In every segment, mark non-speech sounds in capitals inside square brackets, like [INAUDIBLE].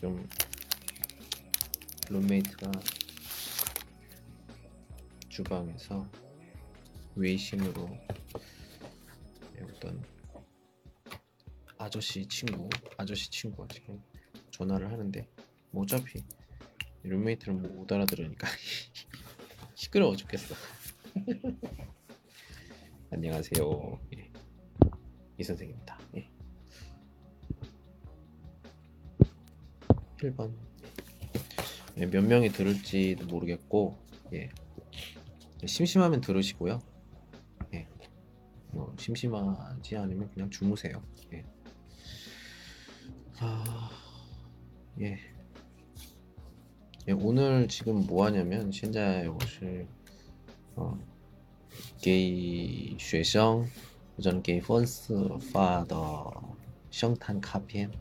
좀 룸메이트가 주방에서 외심으로 어떤 아저씨 친구 아저씨 친구가 지금 전화를 하는데 뭐 어차피 룸메이트는 못 알아들으니까 [LAUGHS] 시끄러워 죽겠어 [LAUGHS] 안녕하세요 예. 이 선생입니다 1번 예, 몇 명이 들을지도 모르겠고 예. 심심하면 들으시고요 예. 뭐 심심하지 않으면 그냥 주무세요 예. 아, 예. 예, 오늘 지금 뭐 하냐면 现在我是呃给学生或者给粉丝发的圣诞卡片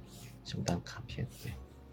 圣诞卡片네.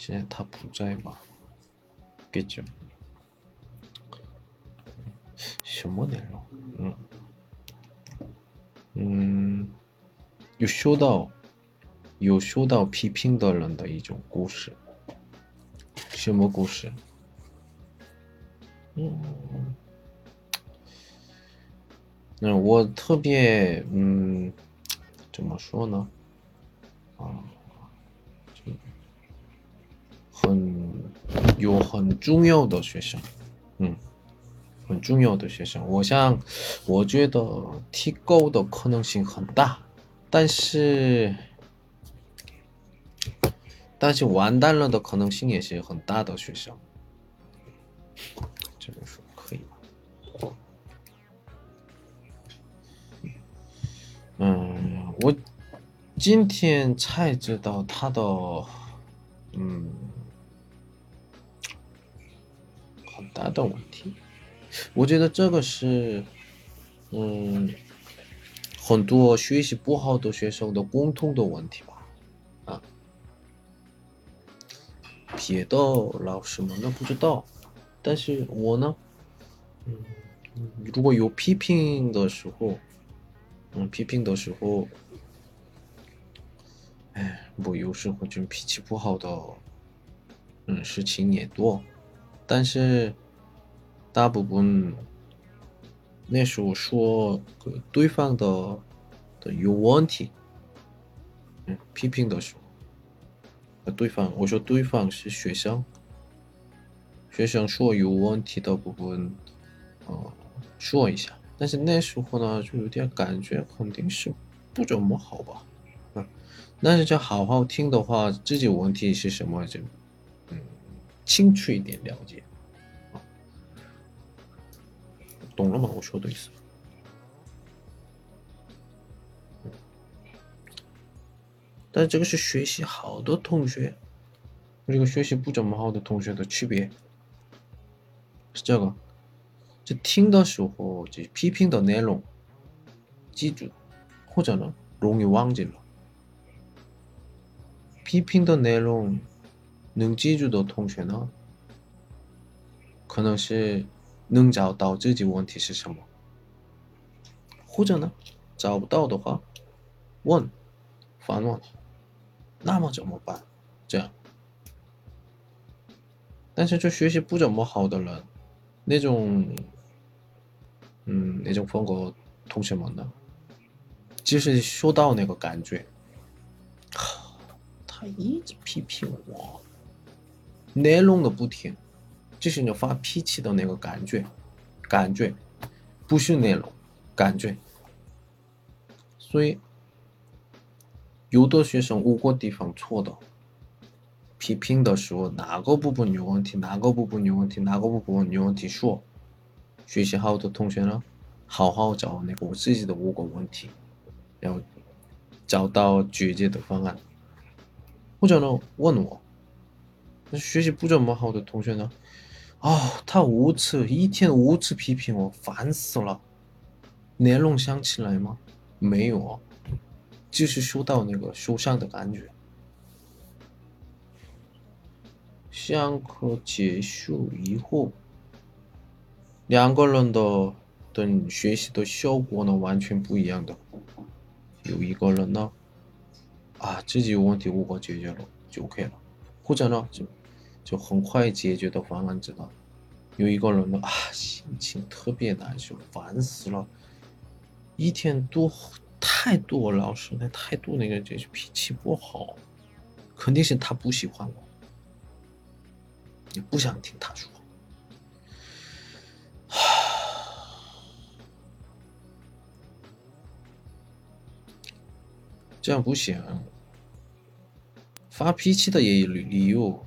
现在他不在嘛，겠죠什么内容？嗯嗯，有收到。有受到批评的人的一种故事，什么故事？嗯，那我特别嗯，怎么说呢？啊， 很有很重要的学生，嗯，很重要的学生。我想，我觉得提高的可能性很大，但是。但是完蛋了的可能性也是很大的学校，这本书可以吗？嗯，我今天才知道他的，嗯， 大的问题。我觉得这个是，嗯，很多学习不好的学生的共同的问题吧。啊别的老师们那不知道，但是我呢，嗯，如果有批评的时候，嗯，批评的时候，哎，我有时候就脾气不好的，嗯，事情也多，但是大部分那时候说对方的的有问题，嗯，批评的时候。对方，我说对方是学生，学生说有问题的部分，呃，说一下。但是那时候呢，就有点感觉肯定是不怎么好吧，嗯。但是就好好听的话，自己问题是什么就，嗯，清楚一点了解，懂了吗？我说的意思。但这个是学习好的同学，这个学习不怎么好的同学的区别是这个：就听的时候就批评的内容记住，或者呢容易忘记了。批评的内容能记住的同学呢，可能是 能找到自己问题是什么，或者呢找不到的话，问，反问。那么怎么办？这样，但是就学习不怎么好的人，那种，嗯，那种风格同学们呢，就是说到那个感觉，[SIGHS] 他一直批评我，内容都不听，就是你发脾气的那个感觉，感觉，不是内容，感觉，所以。有的学生五个地方错的，批评的时候哪个部分有问题，哪个部分有问题，哪个部分有问题说。学习好的同学呢，好好找那个我自己的五个问题，然后找到解决的方案，或者呢问我，那学习不怎么好的同学呢？哦，他五次，一天五次批评我，烦死了。内容想起来吗？没有，就是说到那个受伤的感觉。上课结束以后，两个人的等学习的效果呢完全不一样的。有一个人呢，啊，自己有问题我给解决了就 OK 了，或者呢就就很快解决的方案知道。有一个人呢啊，心情特别难受，烦死了，一天多太多老师那太多那个就是脾气不好，肯定是他不喜欢我。你不想听他说，[SIGHS] 这样不行。发脾气的也有理由，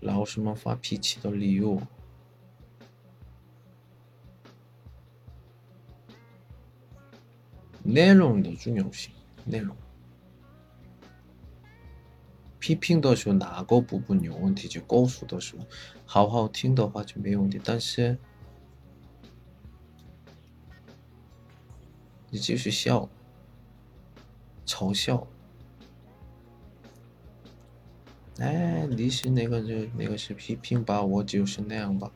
老师们发脾气的理由，内容的重要性，内容。批评的时候哪个部分有问题就告诉的时候，好好听的话就没问题。但是你继续笑，嘲笑，哎，你是那个就那个是批评吧，我就是那样吧。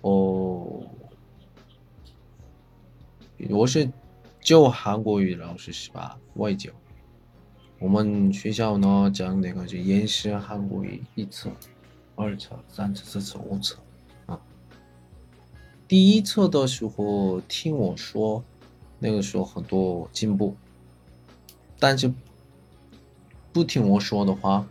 哦，我是教韩国语老师是吧？外教。我们学校呢讲那个就延时韩国语一册、二册、三册、四册、五册啊。第一册的时候听我说，那个时候很多进步，但是不听我说的话，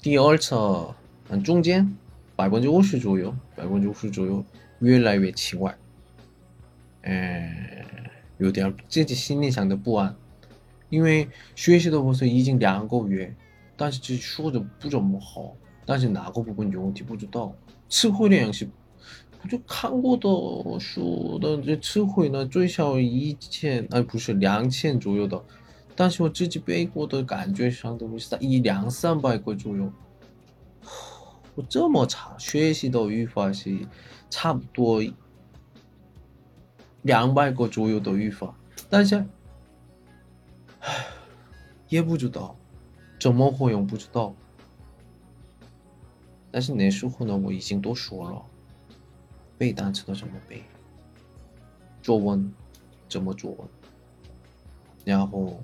第二册嗯中间百分之五十左右，百分之五十左右越来越奇怪，哎，有点自己心里上的不安。因为学习的不是已经两个月，但是就说的不怎么好，但是哪个部分有问题不知道。词汇量是，我就看过的书的这词汇呢，最少一千，而不是两千左右的，但是我自己背过的感觉上都是在一两三百个左右。我这么差，学习的语法是差不多两百个左右的语法，但是。也不知道怎么会用，不知道。但是那时候呢，我已经都说了，背单词的怎么背，作文怎么作文，然后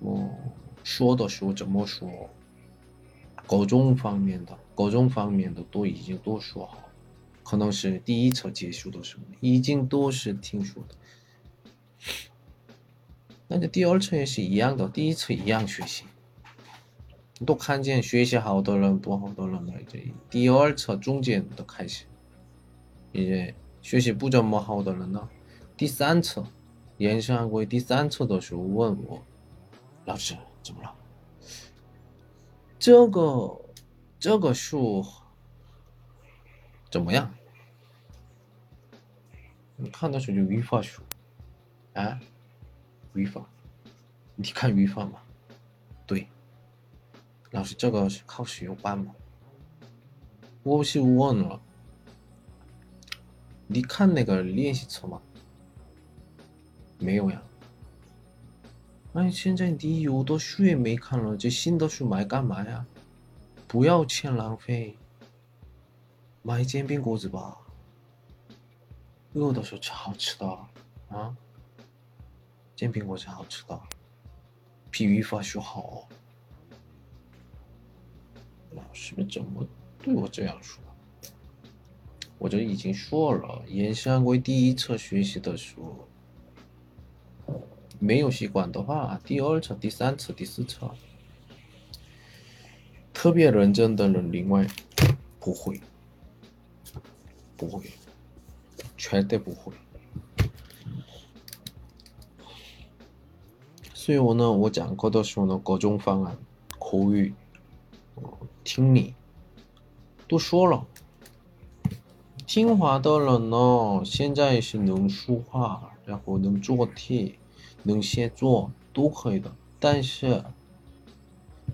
我说的时候怎么说，各种方面的各种方面的都已经都说好，可能是第一册结束的时候，已经都是听说的。那就第二册也是一样的，第一册一样学习。都看见学习好的人、不好的人来，这第二册中间都开始，也学习不怎么好的人呢。第三册，延上过第三册的时候问我，老师怎么了？这个这个数怎么样？你看的时候就语法书，啊？语法，你看语法吗？对，老师，这个是考试有办吗？我是问了，你看那个练习册吗？没有呀。哎，现在你有的书也没看了，这新的书买干嘛呀？不要钱浪费，买煎饼果子吧。饿的时候超好吃的啊。煎饼果子好吃的，比语法书好。老师们怎么对我这样说？我就已经说了，延安为第一册学习的书，没有习惯的话，第二册、第三册、第四册，特别认真的人，另外不会，不会，绝对不会。所以我呢，我讲课的时候呢，各种方案，口语、听力都说了。听话的人呢，现在是能说话，然后能做题， 能写作，都可以的。但是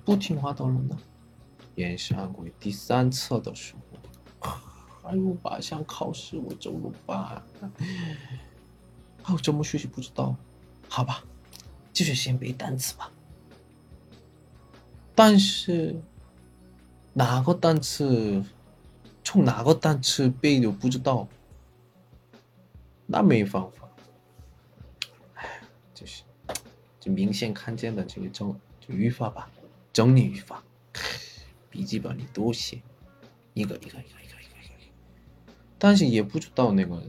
不听话的人呢？延时按规第三册的时候，还有八项考试，我怎么办？啊，我怎么学习不知道？好吧，继续先背单词吧。但是哪个单词从哪个单词背都不知道，那没方法。就是就明显看见的这个整就语法吧，整理语法，笔记本里都写一个一个一个一个一个一个，但是也不知道那个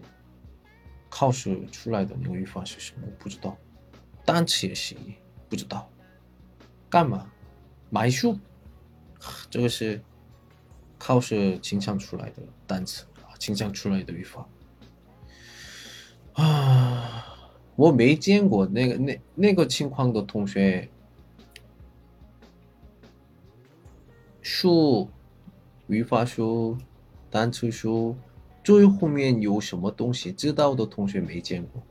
考试出来的那个语法是什么，不知道，单词也是不知道，干嘛？买书，这个是考试经常出来的单词啊，经常出来的语法。啊，我没见过那个那那个情况的同学，书、语法书、单词书最后面有什么东西，知道的同学没见过。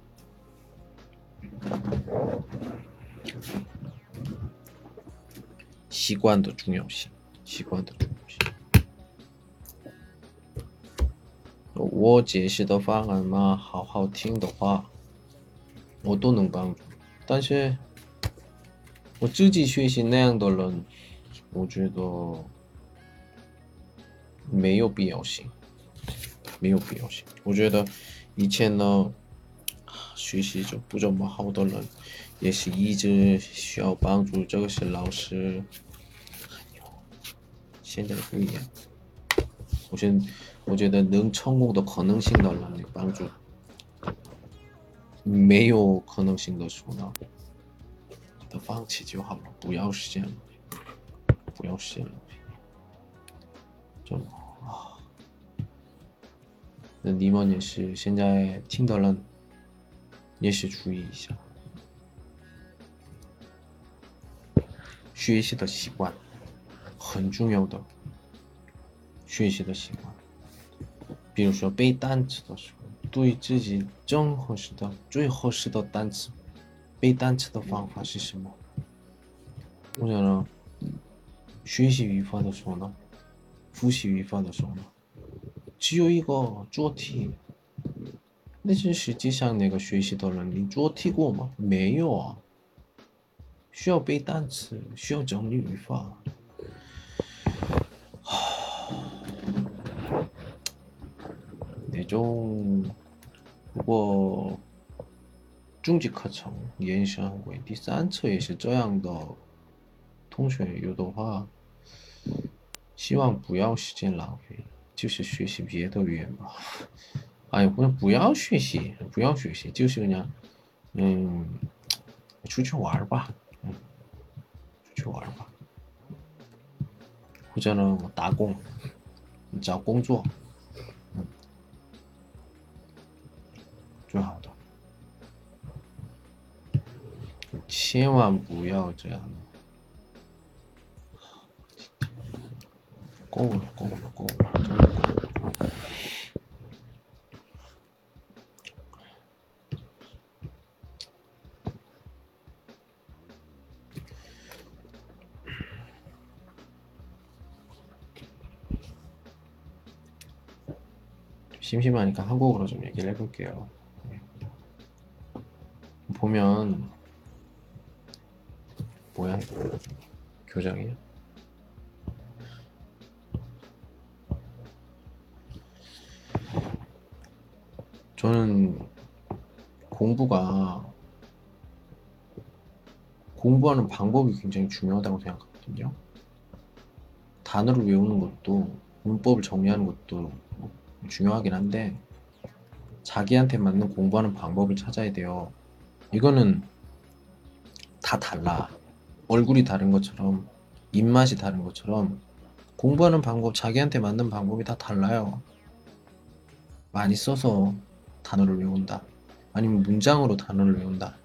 习惯的重要性，习惯的重要性。我解释的方案嘛，好好听的话，我都能帮助。但是我自己学习那样的人，我觉得没有必要性，没有必要性。我觉得以前呢，学习就不怎么好的人，也是一直需要帮助。这个是老师。现在不一样，我现我觉得能成功的可能性的人你帮助，没有可能性的时候呢，都放弃就好了，不要实现了，不要实现了，就啊，那你们也是现在听的人也是注意一下。学习的习惯。很重要的学习的习惯，比如说背单词的时候，对自己正合适的、最合适的单词，背单词的方法是什么？我想呢，学习语法的时候呢，复习语法的时候呢，只有一个做题，但是实际上那个学习的人，你做题过吗？没有啊，需要背单词，需要整理语法。[SIGHS] 那种，不过中级课程延伸为第三册也是这样的，同学有的话，希望不要时间浪费，就是学习别的语言吧。哎呀，不能不要学习，不要学习，就是人家，嗯，出去玩吧，嗯，出去玩吧，或者呢，打工，找工作。 最好的，千万不要这样。够了，够了，够了，真的够了。심심하니까 한국어로 좀 얘기를 해볼게요. 보면 뭐야 교장이야? 저는 공부가 공부하는 방법이 굉장히 중요하다고 생각하거든요. 단어를 외우는 것도 문법을 정리하는 것도 중요하긴 한데 자기한테 맞는 공부하는 방법을 찾아야 돼요. 이거는 다 달라. 얼굴이 다른 것처럼, 입맛이 다른 것처럼, 공부하는 방법, 자기한테 맞는 방법이 다 달라요. 많이 써서 단어를 외운다. 아니면 문장으로 단어를 외운다.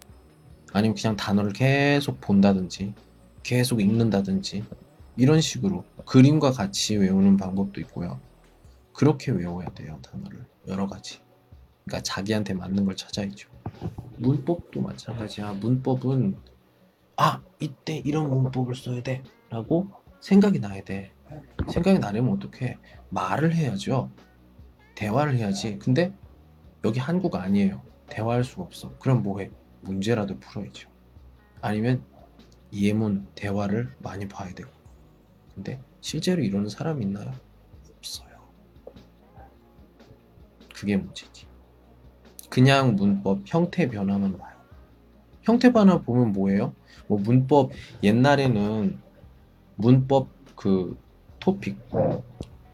아니면 그냥 단어를 계속 본다든지, 계속 읽는다든지, 이런 식으로 그림과 같이 외우는 방법도 있고요. 그렇게 외워야 돼요, 단어를. 여러 가지. 그러니까 자기한테 맞는 걸 찾아야죠. 문법도 마찬가지야. 문법은 아, 이때 이런 문법을 써야 돼. 라고 생각이 나야 돼. 생각이 나려면 어떻게 말을 해야죠. 대화를 해야지. 근데 여기 한국 아니에요. 대화할 수가 없어. 그럼 뭐해? 문제라도 풀어야죠. 아니면 예문, 대화를 많이 봐야 되고. 근데 실제로 이러는 사람 있나요? 없어요. 그게 문제지. 그냥 문법 형태 변화만 봐요. 형태 변화 보면 뭐예요? 뭐 문법 옛날에는 문법 그 토픽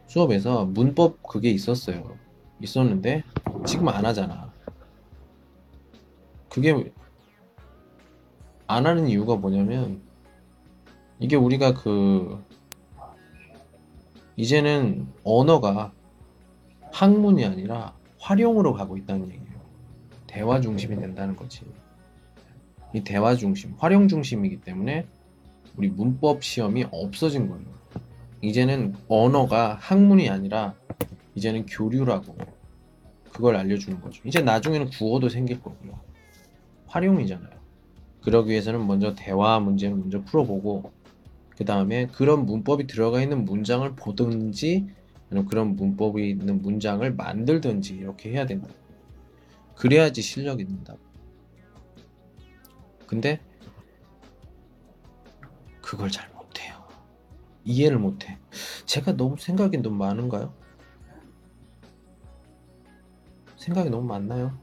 수업에서 문법 그게 있었어요. 있었는데 지금 안 하잖아. 그게 안 하는 이유가 뭐냐면 이게 우리가 그 이제는 언어가 학문이 아니라 활용으로 가고 있다는 얘기예요. 대화 중심이 된다는 거지. 이 대화 중심, 활용 중심이기 때문에 우리 문법 시험이 없어진 거예요. 이제는 언어가 학문이 아니라 이제는 교류라고 그걸 알려주는 거죠. 이제 나중에는 국어도 생길 거고요. 활용이잖아요. 그러기 위해서는 먼저 대화 문제를 먼저 풀어보고 그 다음에 그런 문법이 들어가 있는 문장을 보든지 아니면 그런 문법이 있는 문장을 만들든지 이렇게 해야 된다. 그래야지 실력이 는다. 근데 그걸 잘 못해요. 이해를 못해. 제가 너무 생각이 너무 많은가요? 생각이 너무 많나요?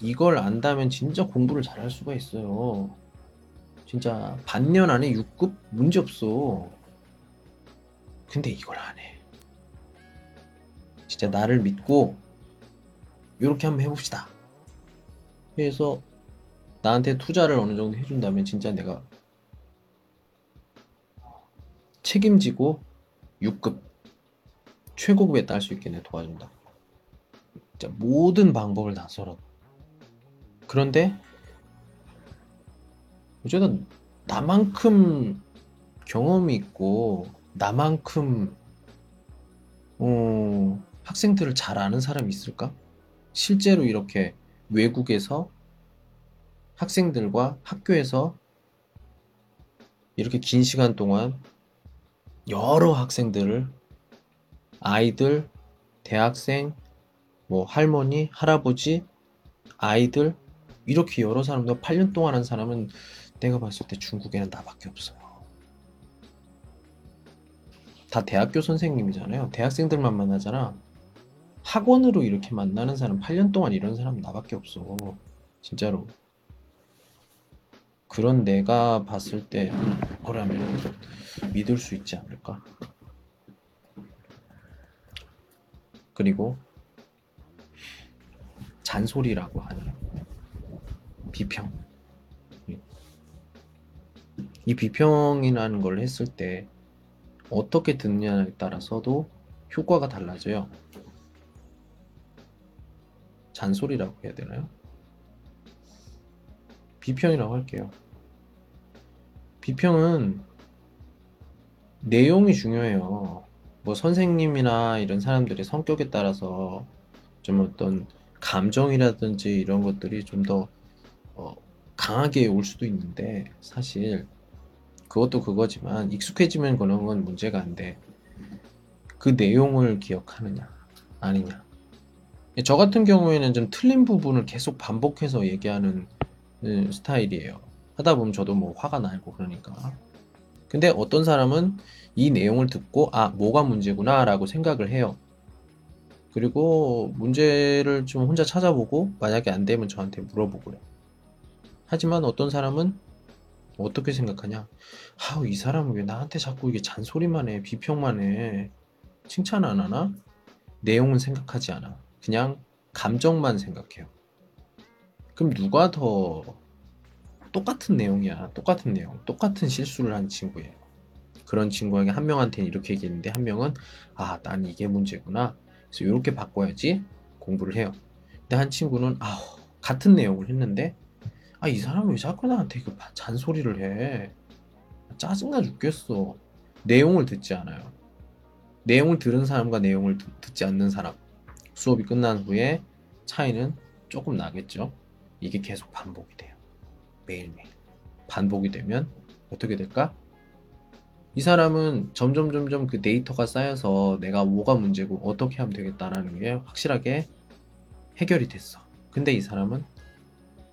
이걸 안다면 진짜 공부를 잘 할 수가 있어요. 진짜 반년 안에 6급 문제 없어. 근데 이걸 안 해. 진짜 나를 믿고 이렇게 한번 해봅시다. 그래서 나한테 투자를 어느 정도 해준다면 진짜 내가 책임지고 6급 최고급에 딸 수 있게 내 도와준다. 진짜 모든 방법을 다 써라. 그런데 어쨌든 나만큼 경험이 있고 나만큼 어, 학생들을 잘 아는 사람이 있을까? 실제로 이렇게 외국에서 학생들과 학교에서 이렇게 긴 시간 동안 여러 학생들을 아이들, 대학생, 뭐 할머니, 할아버지, 아이들 이렇게 여러 사람들 8년 동안 한 사람은 내가 봤을 때 중국에는 나밖에 없어요. 다 대학교 선생님이잖아요. 대학생들만 만나잖아. 학원으로 이렇게 만나는 사람 8년 동안 이런 사람 나밖에 없어. 진짜로. 그런 내가 봤을 때 거라면 믿을 수 있지 않을까? 그리고 잔소리라고 하는 비평. 이 비평이라는 걸 했을 때 어떻게 듣느냐에 따라서도 효과가 달라져요. 잔소리라고 해야 되나요? 비평이라고 할게요. 비평은 내용이 중요해요. 뭐 선생님이나 이런 사람들의 성격에 따라서 좀 어떤 감정이라든지 이런 것들이 좀더 어, 강하게 올 수도 있는데 사실 그것도 그거지만 익숙해지면 그런 건 문제가 안 돼. 그 내용을 기억하느냐 아니냐. 저 같은 경우에는 좀 틀린 부분을 계속 반복해서 얘기하는 음, 스타일이에요. 하다 보면 저도 뭐 화가 나고 그러니까. 근데 어떤 사람은 이 내용을 듣고 아 뭐가 문제구나 라고 생각을 해요. 그리고 문제를 좀 혼자 찾아보고 만약에 안 되면 저한테 물어보고 그래. 하지만 어떤 사람은 어떻게 생각하냐? 아우 이 사람은 왜 나한테 자꾸 이게 잔소리만 해 비평만 해 칭찬 안 하나? 내용은 생각하지 않아. 그냥 감정만 생각해요. 그럼 누가 더 똑같은 내용이야. 똑같은 내용. 똑같은 실수를 한 친구예요. 그런 친구에게 한 명한테는 이렇게 얘기했는데 한 명은 아, 난 이게 문제구나. 그래서 이렇게 바꿔야지 공부를 해요. 근데 한 친구는 아, 같은 내용을 했는데 아, 이 사람 왜 자꾸 나한테 그 잔소리를 해? 짜증나 죽겠어. 내용을 듣지 않아요. 내용을 들은 사람과 내용을 듣지 않는 사람. 수업이 끝난 후에 차이는 조금 나겠죠. 이게 계속 반복이 돼요. 매일매일. 반복이 되면 어떻게 될까? 이 사람은 점점 점점 그 데이터가 쌓여서 내가 뭐가 문제고 어떻게 하면 되겠다라는 게 확실하게 해결이 됐어. 근데 이 사람은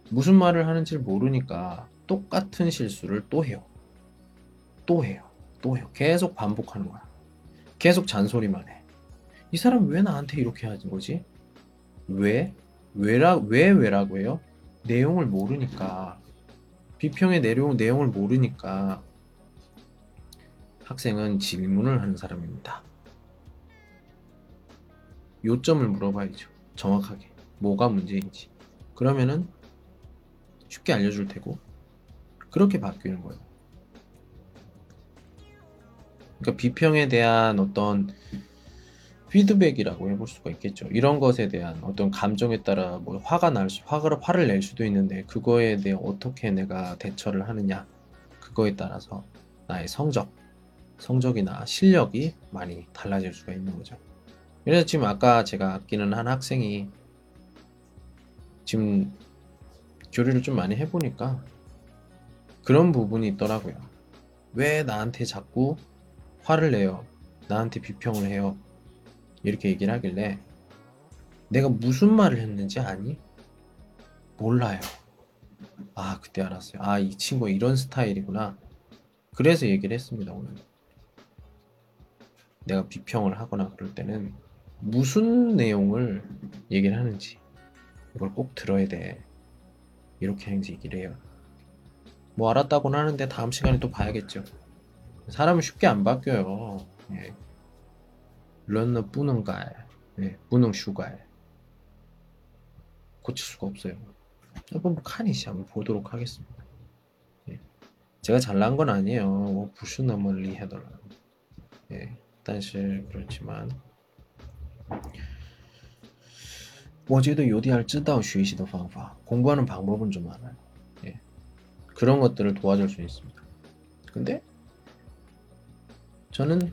무슨 말을 하는지를 모르니까 똑같은 실수를 또 해요. 또 해요. 또 해요. 계속 반복하는 거야. 계속 잔소리만 해. 이 사람 왜 나한테 이렇게 하는 거지? 왜? 왜라, 왜 왜라고 해요? 내용을 모르니까. 비평의 내용, 내용을 모르니까 학생은 질문을 하는 사람입니다. 요점을 물어봐야죠. 정확하게. 뭐가 문제인지. 그러면은 쉽게 알려줄 테고, 그렇게 바뀌는 거예요. 그러니까 비평에 대한 어떤 피드백이라고 해볼 수가 있겠죠. 이런 것에 대한 어떤 감정에 따라 뭐 화가 날 수, 화가, 화를 낼 수도 있는데 그거에 대해 어떻게 내가 대처를 하느냐 그거에 따라서 나의 성적, 성적이나 실력이 많이 달라질 수가 있는 거죠. 그래서 지금 아까 제가 아끼는 한 학생이 지금 교류를 좀 많이 해보니까 그런 부분이 있더라고요. 왜 나한테 자꾸 화를 내요? 나한테 비평을 해요? 이렇게 얘기를 하길래 내가 무슨 말을 했는지 아니? 몰라요. 아, 그때 알았어요. 아, 이 친구가 이런 스타일이구나. 그래서 얘기를 했습니다, 오늘. 내가 비평을 하거나 그럴 때는 무슨 내용을 얘기를 하는지 이걸 꼭 들어야 돼. 이렇게 하는지 얘기를 해요. 뭐 알았다고는 하는데 다음 시간에 또 봐야겠죠. 사람은 쉽게 안 바뀌어요. 예. 人은 뿌는 갈, 예, 뿌는 슈갈. 고칠 수가 없어요. 한번 칸이시 한번 보도록 하겠습니다. 예. 제가 잘난 건 아니에요. 뭐 부슈너멀 리해더라. 예, 但是 그렇지만 我觉得有点知道学习的方法 공부하는 방법은 좀 알아요. 예. 그런 것들을 도와줄 수 있습니다. 근데 저는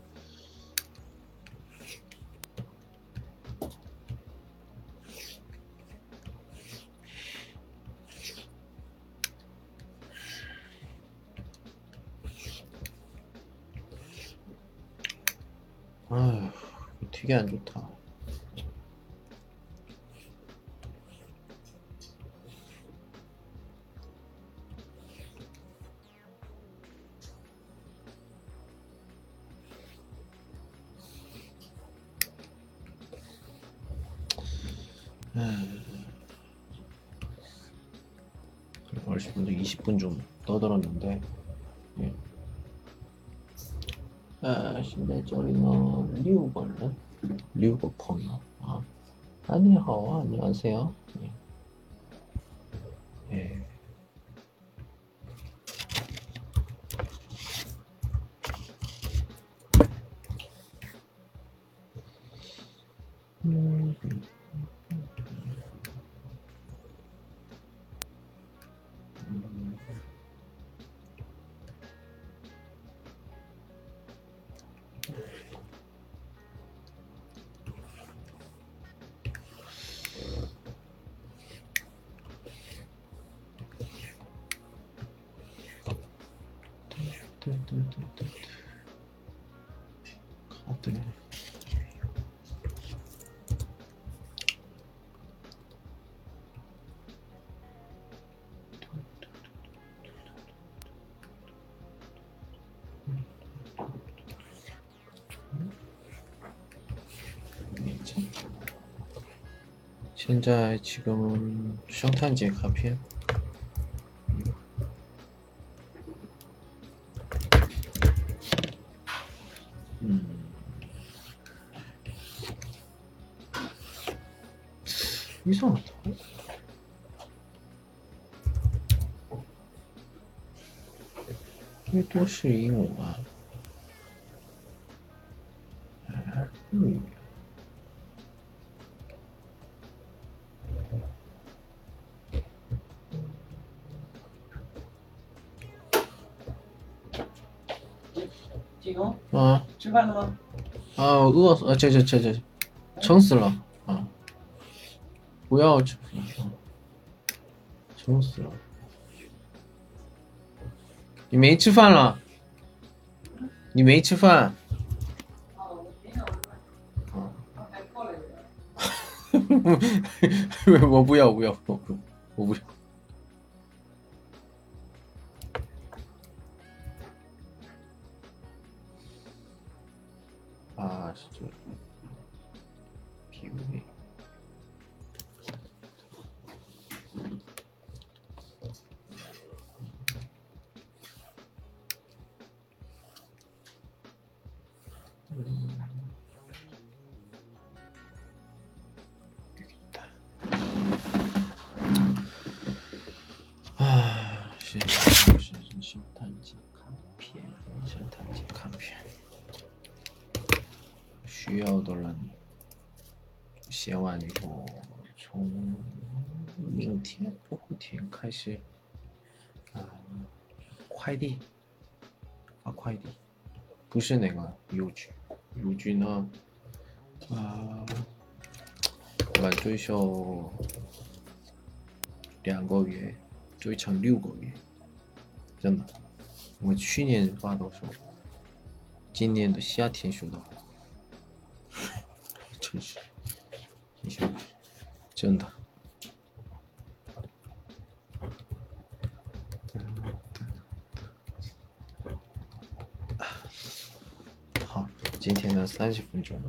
아휴, 되게 안 좋다. 얼씨 먼저 20분 좀 떠들었는데 现在这里呢六个人，六个朋友啊。啊，你好啊，你好谁啊？哎， 현재 지금 수정탄지에 가피해 음. 이상하다 이게 또시 잉어가 7만 원. 아, 우와, 아, 저, 저, 저, 저, 청슬러. 아, 뭐야, 어차 청슬러. 이 메이츠 판라. 이 메이츠 판. 왜 뭐부야 뭐야 뭐부야 뭐부야 아 진짜. 비우네 아, 진짜, 진짜, 진짜, 진짜, 需要的人写完以后，从明天后天开始，啊，快递发快递，不是那个邮局，邮局呢，啊，晚最少两个月。最长六个月，真的。我去年发的时候，今年的夏天收到，真的。好，今天的三十分钟。